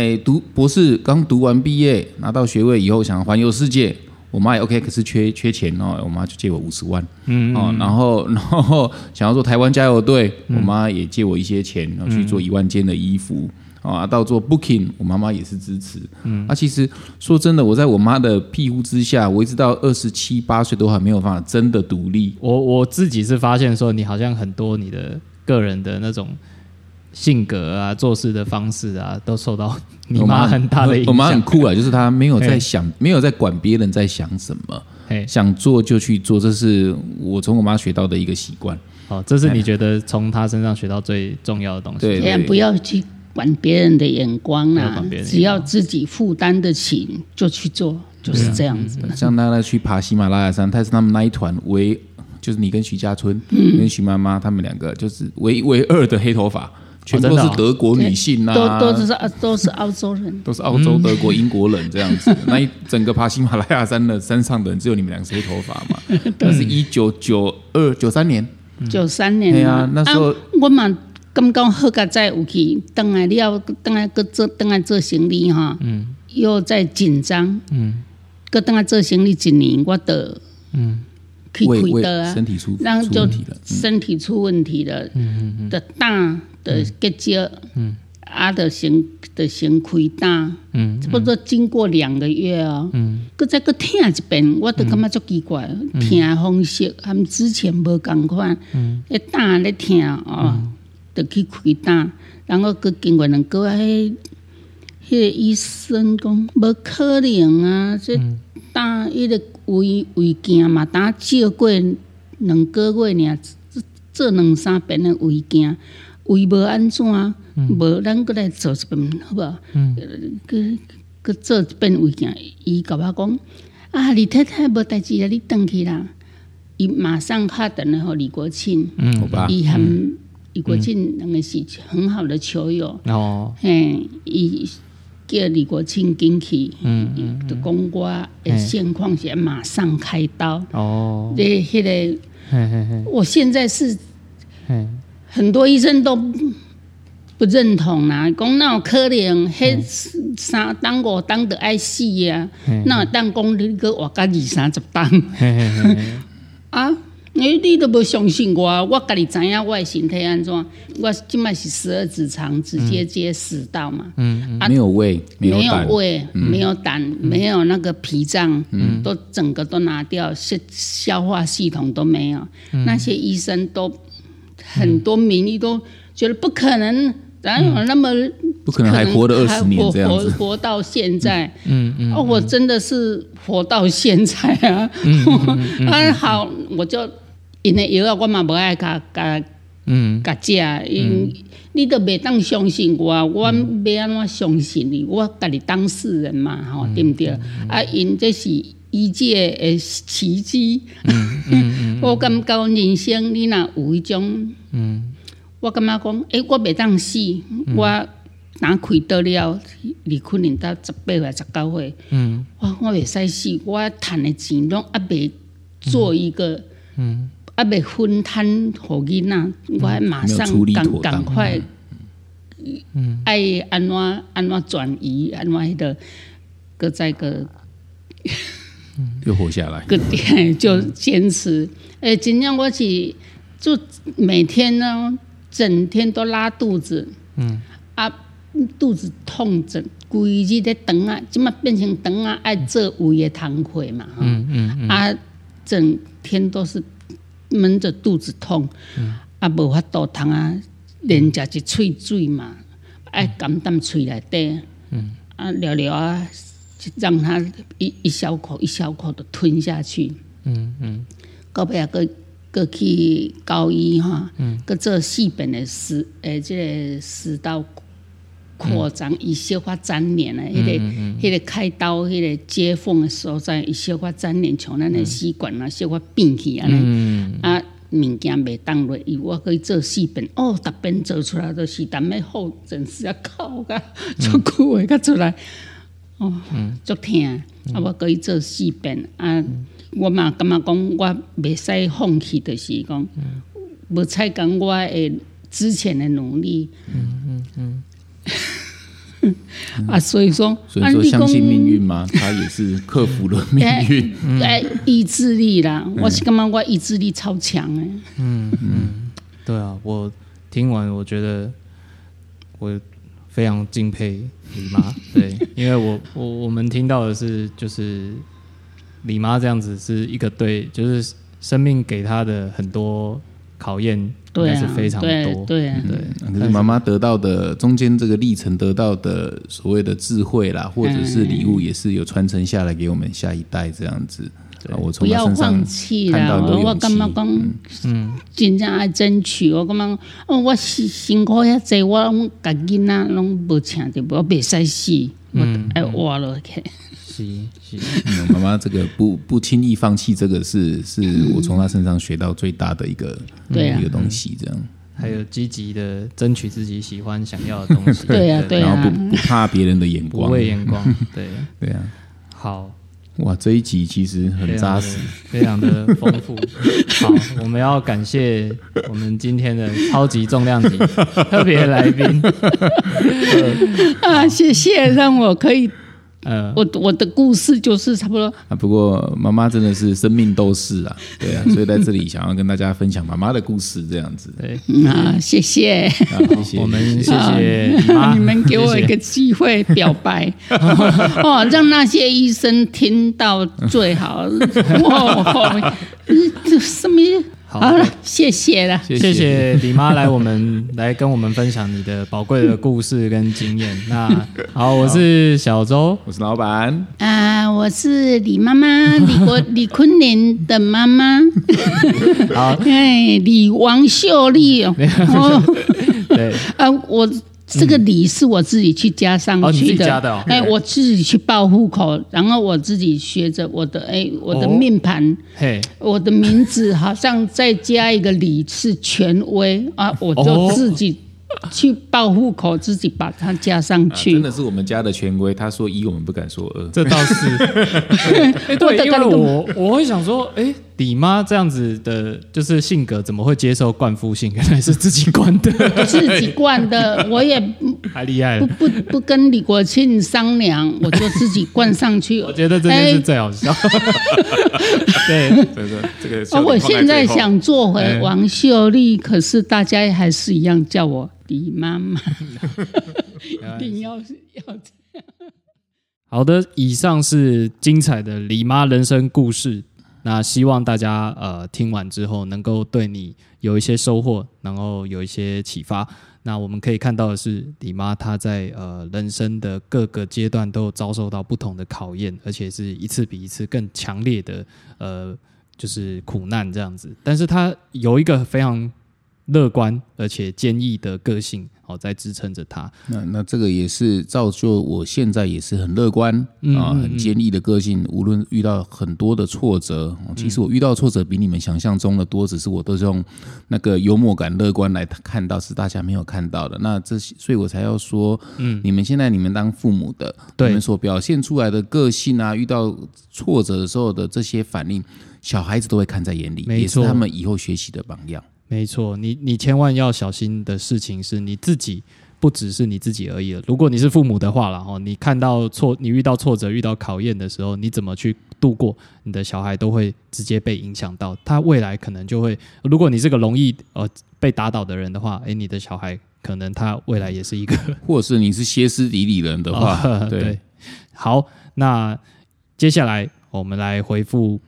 诶，读博士刚读完毕业，拿到学位以后想环游世界，我妈也 OK，可是缺缺钱哦，我妈就借我五十万。嗯哦，然后 然后想要做台湾加油队，我妈也借我一些钱，然后去做一万件的衣服。啊，到做 booking，我妈妈也是支持。嗯，啊，其实说真的，我在我妈的庇护之下，我一直到二十七八岁都还没有办法真的独立。我我自己是发现说，你好像很多你的个人的那种性格啊、做事的方式啊，都受到你我妈很大的影我妈很。酷啊，就是她没有在想，没有在管别人在想什么，想做就去做，这是我从我妈学到的一个习惯。好，这是你觉得从她身上学到最重要的东西。对不要去管别人的眼光啊只要自己负担得起就去做，就是这样子。像她那去爬喜马拉雅山，她是他们那一团唯就是你跟徐家春、嗯跟徐妈妈他们两个，就是唯唯二的黑头发，全部都是德国女性都啊，都是都是澳洲人。都是澳洲、德国、英国人这样子。那一整个爬喜马拉雅山的山上的人，只有你们两个是黑头发嘛？那是一九九二九三年，九三年对嘛啊那时候我嘛刚刚好甲再有去，等来了，等来搁做，等来做行李哈，嗯，又在紧张，嗯，搁等来做行李一年，我的，嗯，去胃胃开刀啊，身体出然后就出问题了，身体出问题了，嗯嗯的胆的结节，嗯，啊的先的先开胆，嗯，差不多经过两个月哦，嗯，搁再搁听一遍，我都感觉足奇怪，听的方式和之前无共款，嗯，迄胆咧听哦，就去开胆，然后搁经过两个月，迄迄个医生讲无可能啊，这胆迄个胃胃镜嘛，当照过两个月尔，做做两三遍的胃镜，胃无安怎，无咱搁来做一遍好无？佮佮做一遍胃镜，伊甲我讲啊，李太太无代志啊，你转去啦。伊马上打电话互李国庆，好吧？伊含李国庆两个是很好的球友。哦，嘿，伊叫李国庆进去，嗯嗯，就讲我的现况是马上开刀。哦，你，迄个嘿嘿嘿，我现在是嘿，很多医生都不认同啦，讲那有可能，迄三当五当的爱死啊，那有当讲你个活到二三十当？啊？你你都无相信我，我家己知影我的身体安怎？我即摆是十二指肠直接接食道嘛，啊没有胃，没有胃，没有胆，没有那个脾脏，都整个都拿掉，消消化系统都没有。那些医生都很多名医都觉得不可能，哪有那么不可能还活了二十年这样子。活活到现在。嗯嗯，哦，我真的是活到现在啊！啊，好，我就因为药啊，我嘛无爱甲甲嗯甲食，因你都袂当相信我，我要安怎相信你？我家己当事人嘛，吼、对毋对？啊，因这是医界的奇迹。我感觉人生你若有一种，我感觉讲，诶、我袂当死，我若开刀了，离可能到十八岁、十九岁，嗯。我我袂使死，我趁的钱拢还袂做一个，嗯。还袂分摊互囡仔，我还马上赶赶快，嗯。爱安怎安怎转移，安怎迄个，搁再个又活下来，个点就坚持。诶、真正我是就每天呢，整天都拉肚子，嗯。啊，肚子痛整规日咧肠啊，即嘛变成肠啊爱做胃的汤溃嘛，嗯、嗯嗯。啊，整天都是闷着肚子痛，啊，无法度通啊，连食一喙水嘛，爱含啖喙内底，啊，聊聊啊，就让它一一小口一小口的吞下去，嗯嗯。到尾啊，个个去高医哈，个做细便的食，诶，即个食道扩张，伊小可粘连啊，迄个迄个开刀，迄个接缝的所在，伊小可粘连，像咱的吸管啊，小可变去安尼。嗯。啊，物件袂当落伊，我可以做四遍，哦，逐遍做出来都是，但要后诊是啊哭甲足久诶，甲出来，哦，足疼，啊，我可以做四遍，啊，我嘛感觉讲我袂使放弃，就是讲，无采讲我诶之前的努力，嗯嗯嗯，啊，所以说，所以说相信命运吗？他也是克服了命运。哎，意志力啦，我是感觉我意志力超强诶。嗯嗯，对啊，我听完我觉得我非常敬佩你妈，对，因为我我我们听到的是就是李妈这样子是一个对，就是生命给她的很多考验，应该是非常对多，对啊，对，可是妈妈得到的中间这个历程得到的所谓的智慧啦，或者是礼物，也是有传承下来给我们下一代这样子。啊我不从他要身上放弃啦！我我感觉讲，嗯真正爱争取。我感觉，哦，我辛辛苦遐济，我拢家囡仔拢无请着，我袂使死，我嗯爱活落去。是是妈妈这个不不轻易放弃，这个是是我从她身上学到最大的一个一个东西，这样。还有积极的争取自己喜欢想要的东西。对呀对呀然后不不怕别人的眼光不光，畏眼光。对，对啊，好，哇，这一集其实很扎实，非常的丰富。好，我们要感谢我们今天的超级重量级特别来宾，啊，谢谢，让我可以，呃，我我的故事就是差不多，啊。不过妈妈真的是生命斗士啊，对啊，所以在这里想要跟大家分享妈妈的故事，这样子。对，嗯啊，谢谢，啊，谢谢我们谢谢你们给我一个机会表白，哦，让那些医生听到最好。哇，这什么？好。好了，谢谢了。谢谢。谢李妈来我们来跟我们分享你的宝贵的故事跟经验。那好，我是小周，我是老板，啊，我是李妈妈，李国李坤林的妈妈。好，哎，李王秀丽哦，哦。对，啊，我这个李是我自己去加上去的，哎，我自己去报户口，然后我自己学着我的哎我的哦命盘，嘿，我的名字好像再加一个李是权威啊，我就哦自己去报户口，自己把它加上啊去。真的是我们家的权威。他说一，我们不敢说二。这倒是，哎，对，因为我我会想说，哎，李妈这样子的，就是性格怎么会接受灌夫性？原来是自己灌的，自己灌的，我也太厉害不了。不不跟李国庆商量，我就自己灌上去。我觉得这件事最好笑。对，这个这个哦，笑点我现在想做回哎王秀丽，可是大家还是一样叫我李妈妈，一定要是要这样。好的，以上是精彩的李妈人生故事。那希望大家呃听完之后能够对你有一些收获，然后有一些启发。那我们可以看到的是，李妈她在呃人生的各个阶段都遭受到不同的考验，而且是一次比一次更强烈的呃就是苦难这样子。但是她有一个非常乐观而且坚毅的个性，哦，在支撑着他。那那这个也是造就我现在也是很乐观啊，很坚毅的个性。无论遇到很多的挫折，哦其实我遇到挫折比你们想象中的多，只是我都是用那个幽默感、乐观来看到，是大家没有看到的。那这些，所以我才要说，嗯，你们现在你们当父母的，你们所表现出来的个性啊，遇到挫折的时候的这些反应，小孩子都会看在眼里，也是他们以后学习的榜样。没错，你你千万要小心的事情是你自己，不只是你自己而已了。如果你是父母的话然后，你看到挫，你遇到挫折、遇到考验的时候，你怎么去度过？你的小孩都会直接被影响到，他未来可能就会，如果你是个容易呃被打倒的人的话，诶，你的小孩可能他未来也是一个或者是你是歇斯底里人的话，哦 对对，好，那接下来我们来回复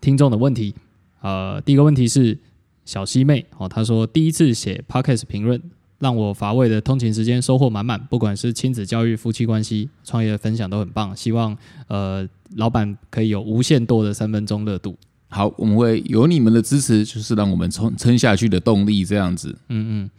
听众的问题。呃，第一个问题是小西妹哦，她说第一次写 podcast 评论，让我乏味的通勤时间收获满满，不管是亲子教育、夫妻关系、创业的分享都很棒。希望呃老板可以有无限多的三分钟热度。好，我们会有你们的支持，就是让我们撑撑下去的动力，这样子。嗯嗯，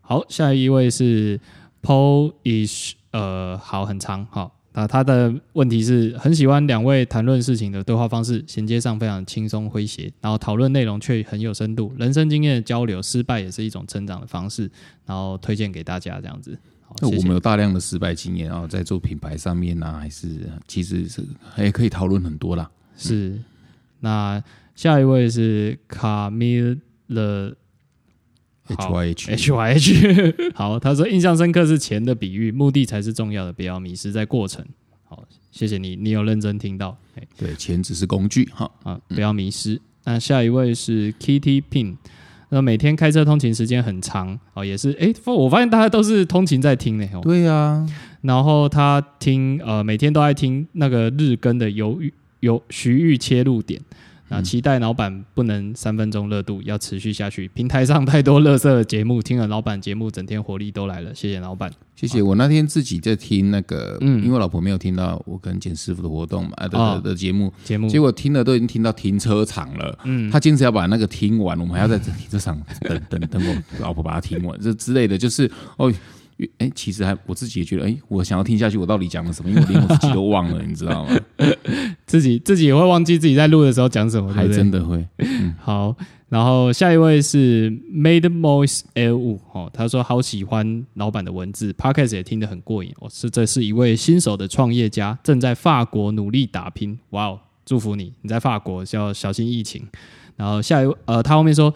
好，下一位是 Paul is 呃，好，很长，好。那他的问题是很喜欢两位谈论事情的对话方式，衔接上非常轻松诙谐，然后讨论内容却很有深度，人生经验的交流，失败也是一种成长的方式，然后推荐给大家这样子。我们。有大量的失败经验啊，在做品牌上面呢、还是其实是还可以讨论很多啦。是，那下一位是卡米勒 H 好 Y H H Y H，好，他说印象深刻是钱的比喻，目的才是重要的，不要迷失在过程。好，谢谢你，你有认真听到，哎对，钱只是工具哈。啊，不要迷失。那下一位是 Kitty Pin，那每天开车通勤时间很长，哦，也是，哎，我发现大家都是通勤在听呢，哦，对啊，然后他听，呃，每天都爱听那个日更的犹豫有徐玉切入点。那期待老板不能三分钟热度，要持续下去。平台上太多乐色的节目，听了老板节目，整天活力都来了。谢谢老板。谢谢。我那天自己在听那个，嗯因为老婆没有听到我跟简师傅的活动嘛，啊的的节目，节目结果听了都已经听到停车场了。嗯，他坚持要把那个听完，我们还要在停车场等等等我老婆把它听完，这之类的，就是哦。哎，其实还我自己也觉得，哎，我想要听下去，我到底讲了什么？因为我连我自己都忘了，你知道吗？自己自己也会忘记自己在录的时候讲什么，还真的会。好，然后下一位是 Made Moise L 五哦，他说好喜欢老板的文字，Podcast 也听得很过瘾。哦，是这是一位新手的创业家，正在法国努力打拼。哇哦，祝福你！你在法国要小心疫情。然后下一位，呃，他后面说。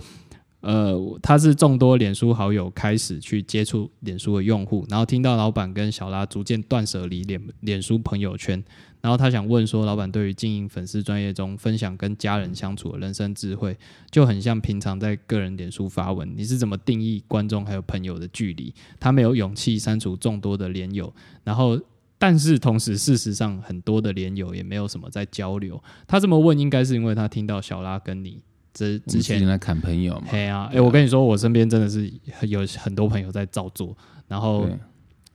呃，他是众多脸书好友开始去接触脸书的用户，然后听到老板跟小拉逐渐断舍离脸脸书朋友圈，然后他想问说，老板对于经营粉丝专业中分享跟家人相处的人生智慧，就很像平常在个人脸书发文，你是怎么定义观众还有朋友的距离？他没有勇气删除众多的连友，然后但是同时事实上很多的连友也没有什么在交流。他这么问，应该是因为他听到小拉跟你。之之前在砍朋友嘛？对啊，哎，我跟你说，我身边真的是有很多朋友在照做，然后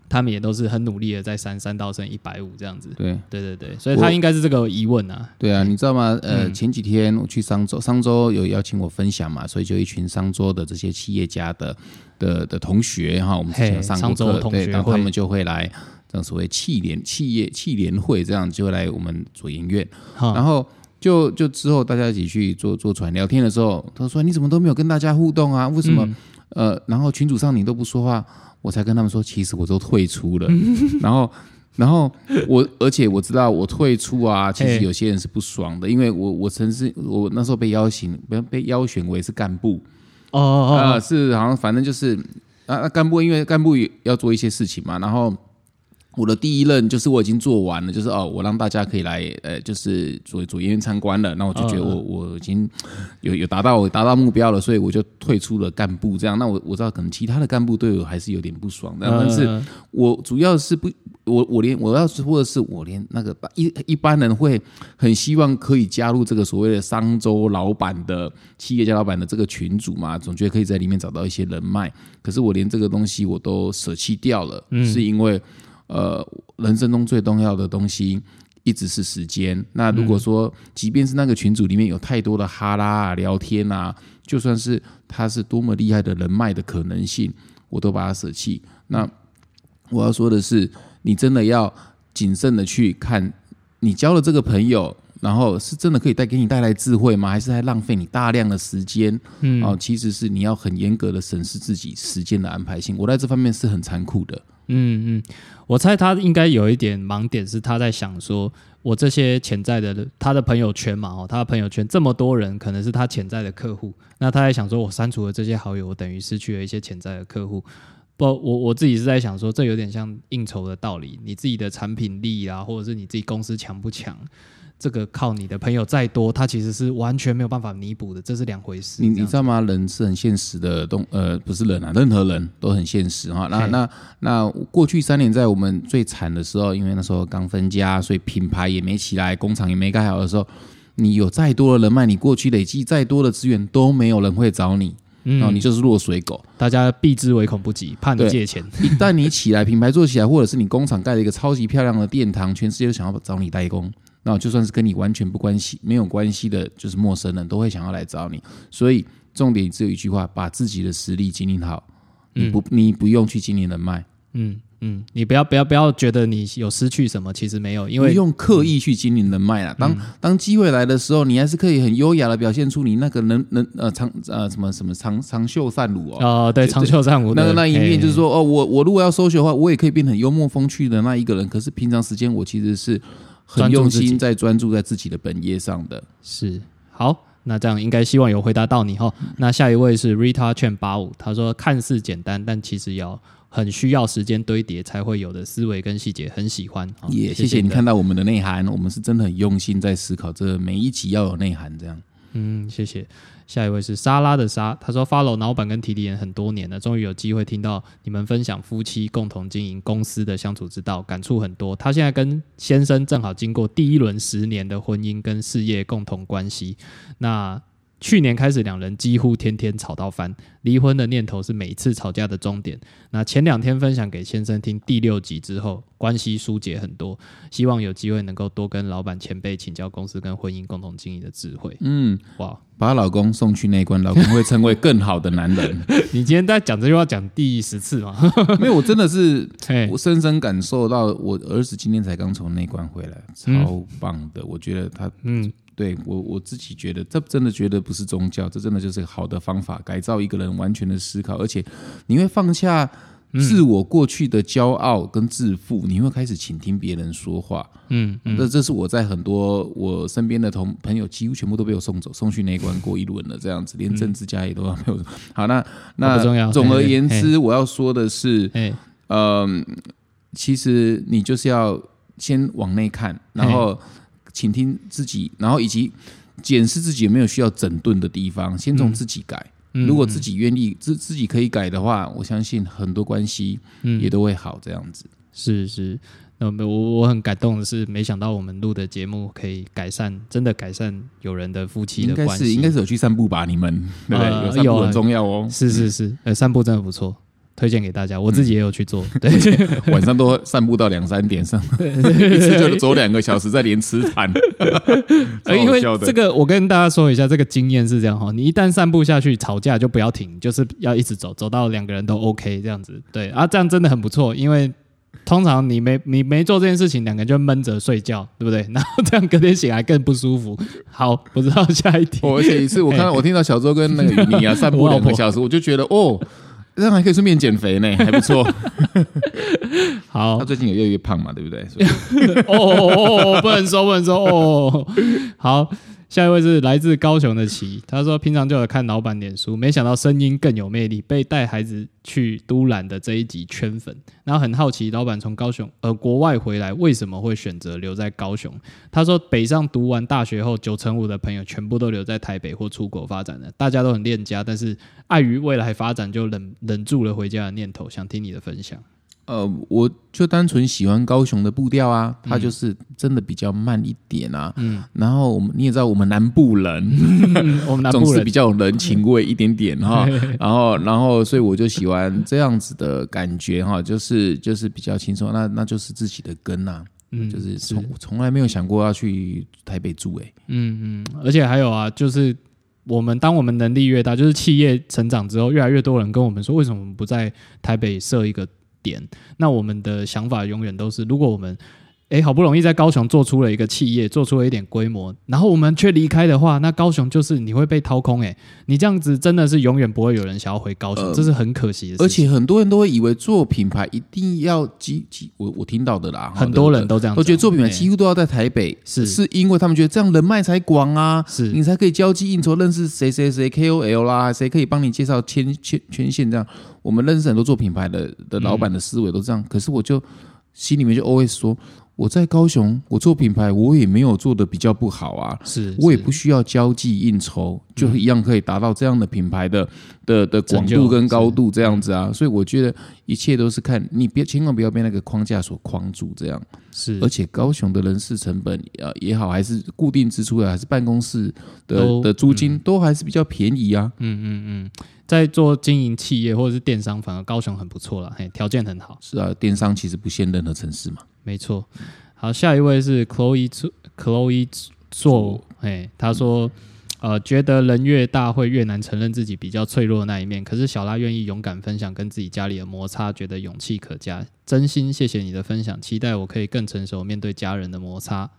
他们也都是很努力的在三三到升一百五这样子。对，对对对，所以他应该是这个疑问啊。对啊，你知道吗？呃，前几天我去商周，商周有邀请我分享嘛，所以就一群商周的这些企业家的的的同学哈，我们之前上过课，对，然后他们就会来这种所谓企联企业企联会，这样就会来我们左营院，然后。就就之后大家一起去做坐船聊天的时候，他说你怎么都没有跟大家互动啊？为什么？呃，然后群主上你都不说话，我才跟他们说，其实我都退出了。然后，然后我而且我知道我退出啊，其实有些人是不爽的，因为我我曾是我那时候被邀请，被被邀选为是干部哦哦哦，是好像反正就是啊，干部因为干部要做一些事情嘛，然后。我的第一任就是我已经做完了，就是哦，我让大家可以来，呃，就是做做医院参观了。那我就觉得我我已经有有达到我达到目标了，所以我就退出了干部。这样，那我我知道可能其他的干部对我还是有点不爽的，但是我主要是不，我我连我要说的是，我连那个一一般人会很希望可以加入这个所谓的商周老板的企业家老板的这个群组嘛，总觉得可以在里面找到一些人脉。可是我连这个东西我都舍弃掉了，是因为。呃，人生中最重要的东西一直是时间。那如果说，即便是那个群组里面有太多的哈拉啊、聊天啊，就算是他是多么厉害的人脉的可能性，我都把它舍弃。那我要说的是，你真的要谨慎的去看，你交了这个朋友，然后是真的可以带给你带来智慧吗？还是在浪费你大量的时间？嗯，哦，其实是你要很严格的审视自己时间的安排性。我在这方面是很残酷的。嗯嗯，我猜他应该有一点盲点，是他在想说，我这些潜在的他的朋友圈嘛，哦，他的朋友圈这么多人，可能是他潜在的客户。那他在想说，我删除了这些好友，我等于失去了一些潜在的客户。不，我我自己是在想说，这有点像应酬的道理，你自己的产品力啊，或者是你自己公司强不强？这个靠你的朋友再多，他其实是完全没有办法弥补的，这是两回事。你你知道吗？人是很现实的动，呃，不是人啊，任何人都很现实哈。那那那过去三年，在我们最惨的时候，因为那时候刚分家，所以品牌也没起来，工厂也没盖好的时候，你有再多的人脉，你过去累积再多的资源，都没有人会找你，然后你就是落水狗，大家避之唯恐不及，怕你借钱。一旦你起来，品牌做起来，或者是你工厂盖了一个超级漂亮的殿堂，全世界都想要找你代工。那就算是跟你完全不关系、没有关系的，就是陌生人，都会想要来找你。所以重点只有一句话：把自己的实力经营好。你不，你不用去经营人脉。嗯嗯，你不要不要不要觉得你有失去什么，其实没有，因为不用刻意去经营人脉啊。当当机会来的时候，你还是可以很优雅的表现出你那个能能呃长呃什么什么长长袖善舞哦。哦，对，长袖善舞那个那一面，就是说哦，我我如果要收学的话，我也可以变成幽默风趣的那一个人。可是平常时间，我其实是。很用心在专注在自己的本业上的是好，那这样应该希望有回答到你哈。那下一位是 Rita 券八五，他说看似简单，但其实要很需要时间堆叠才会有的思维跟细节，很喜欢。也谢谢你看到我们的内涵，我们是真的很用心在思考，这每一集要有内涵这样。嗯，谢谢。下一位是莎拉的莎，他说：“follow 老板跟提提人很多年了，终于有机会听到你们分享夫妻共同经营公司的相处之道，感触很多。他现在跟先生正好经过第一轮十年的婚姻跟事业共同关系，那去年开始，两人几乎天天吵到翻，离婚的念头是每次吵架的终点。那前两天分享给先生听第六集之后，关系疏解很多，希望有机会能够多跟老板前辈请教公司跟婚姻共同经营的智慧。嗯，哇，把老公送去那一关，老公会成为更好的男人。你今天在讲这句话讲第十次吗？没有我真的是嘿我深深感受到，我儿子今天才刚从内关回来，超棒的。我觉得他嗯，对我我自己觉得，这真的觉得不是宗教，这真的就是好的方法，改造一个人完全的思考，而且你会放下自我过去的骄傲跟自负，你会开始倾听别人说话。嗯嗯，这这是我在很多我身边的同朋友，几乎全部都被我送走，送去那一关过一轮了，这样子，连政治家也都没有。好，那那不重要总而言之，我要说的是，哎，嗯，其实你就是要先往内看，然后倾听自己，然后以及检视自己有没有需要整顿的地方，先从自己改。嗯如果自己愿意自自己可以改的话，我相信很多关系嗯也都会好这样子。是是，那么我我很感动的是，没想到我们录的节目可以改善，真的改善有人的夫妻的关系。是应该是有去散步吧？你们对不对？呃有很重要哦。是是是，呃，散步真的不错，推荐给大家。我自己也有去做，对，晚上都散步到两三点上，一次就走两个小时，再连吃饭。呃，因为这个，我跟大家说一下，这个经验是这样哈，你一旦散步下去，吵架就不要停，就是要一直走，走到两个人都 OK 这样子，对啊，这样真的很不错，因为通常你没你没做这件事情，两个人就闷着睡觉，对不对？然后这样隔天醒来更不舒服。好，不知道下一题，我而且一次我看到我听到小周跟那个雨妮啊散步两个小时，我就觉得哦，这样还可以顺便减肥呢，还不错。好他，最近有越来越胖嘛，对不对？所以 哦哦哦哦，不能说，不能说哦。好，下一位是来自高雄的琪，他说平常就有看老板脸书，没想到声音更有魅力，被带孩子去都兰的这一集圈粉，然后很好奇老板从高雄呃国外回来为什么会选择留在高雄？他说北上读完大学后，九成五的朋友全部都留在台北或出国发展了，大家都很恋家，但是碍于未来发展就忍忍住了回家的念头，想听你的分享。呃，我就单纯喜欢高雄的步调啊，它就是真的比较慢一点啊。嗯，然后我们你也知道，我们南部人嗯 我们南部人。总是比较有人情味一点点哈。然后，然后，所以我就喜欢这样子的感觉哈，就是就是比较轻松，那那就是自己的根呐、嗯就是从从来没有想过要去台北住哎、嗯嗯，而且还有啊，就是我们当我们能力越大，就是企业成长之后，越来越多人跟我们说，为什么我们不在台北设一个点？那我们的想法永远都是，如果我们诶好不容易在高雄做出了一个企业，做出了一点规模，然后我们却离开的话，那高雄就是你会被掏空诶，你这样子真的是永远不会有人想要回高雄，呃这是很可惜的事而。且很多人都会以为做品牌一定要几几，我我听到的啦，很多人都都这样都觉得做品牌讲几乎都要在台北，是是因为他们觉得这样人脉才广啊，是你才可以交际应酬，认识谁谁谁 KOL 啦，谁可以帮你介绍牵牵圈线这样。我们认识很多做品牌的的老板的思维都这样，可是我就心里面就 always 说，我在高雄，我做品牌，我也没有做的比较不好啊。是，我也不需要交际应酬，就一样可以达到这样的品牌的的的广度跟高度这样子啊，所以我觉得一切都是看你别千万不要被那个框架所框住这样。是而且高雄的人事成本啊也好，还是固定支出啊，还是办公室的的租金都还是比较便宜啊。嗯嗯嗯，在做经营企业或者是电商，反而高雄很不错了，嘿，条件很好。是啊，电商其实不限任何城市嘛。没错。好，下一位是 Chloe 做 Chloe 做，哎，他说，呃，觉得人越大会越难承认自己比较脆弱的那一面，可是小拉愿意勇敢分享跟自己家里的摩擦，觉得勇气可嘉。真心谢谢你的分享，期待我可以更成熟面对家人的摩擦。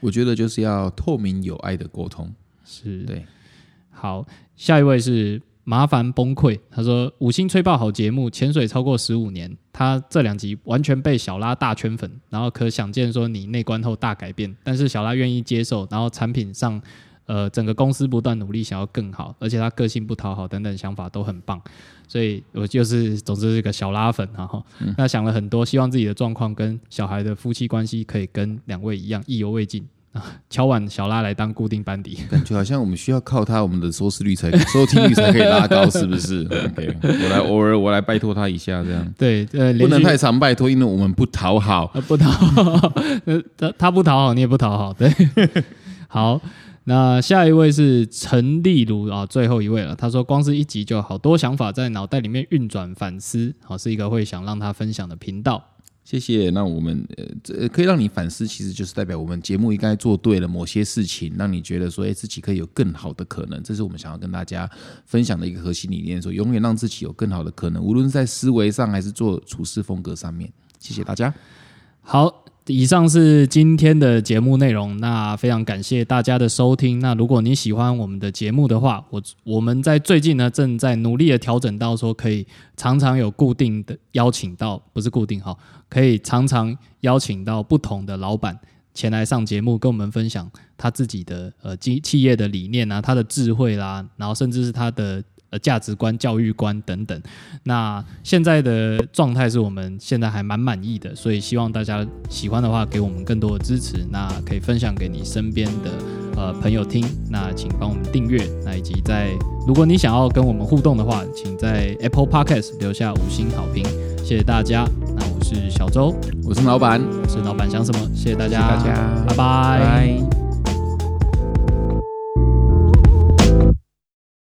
我觉得就是要透明有爱的沟通。是对，好，下一位是麻烦崩溃。他说五星吹爆好节目，潜水超过十五年，他这两集完全被小拉大圈粉，然后可想见说你内观后大改变，但是小拉愿意接受，然后产品上。呃，整个公司不断努力，想要更好，而且他个性不讨好等等想法都很棒，所以我就是总之是个小拉粉，然后、那想了很多，希望自己的状况跟小孩的夫妻关系可以跟两位一样意犹未尽啊，敲碗小拉来当固定班底。感觉好像我们需要靠他，我们的收视率才收听率才可以拉高，是不是？OK，我来偶尔我来拜托他一下，这样对，呃，不能太常拜托，因为我们不讨好。呃不讨好，呃 他他不讨好，你也不讨好，对。好，那下一位是陈丽如啊，最后一位了。他说，光是一集就好多想法在脑袋里面运转反思，好是一个会想让他分享的频道。谢谢。那我们呃，这可以让你反思，其实就是代表我们节目应该做对了某些事情，让你觉得说，哎，自己可以有更好的可能。这是我们想要跟大家分享的一个核心理念，说永远让自己有更好的可能，无论在思维上还是做处事风格上面。谢谢大家。好。以上是今天的节目内容，那非常感谢大家的收听。那如果你喜欢我们的节目的话，我我们在最近呢正在努力的调整到说可以常常有固定的邀请到，不是固定哈，可以常常邀请到不同的老板前来上节目，跟我们分享他自己的呃企企业的理念啊，他的智慧啦，然后甚至是他的。呃，价值观、教育观等等，那现在的状态是我们现在还蛮满意的，所以希望大家喜欢的话，给我们更多的支持，那可以分享给你身边的呃朋友听，那请帮我们订阅，那以及在如果你想要跟我们互动的话，请在 Apple Podcast 留下五星好评，谢谢大家。那我是小周，我是老板，我是老板想什么？谢谢大家，大家，拜拜。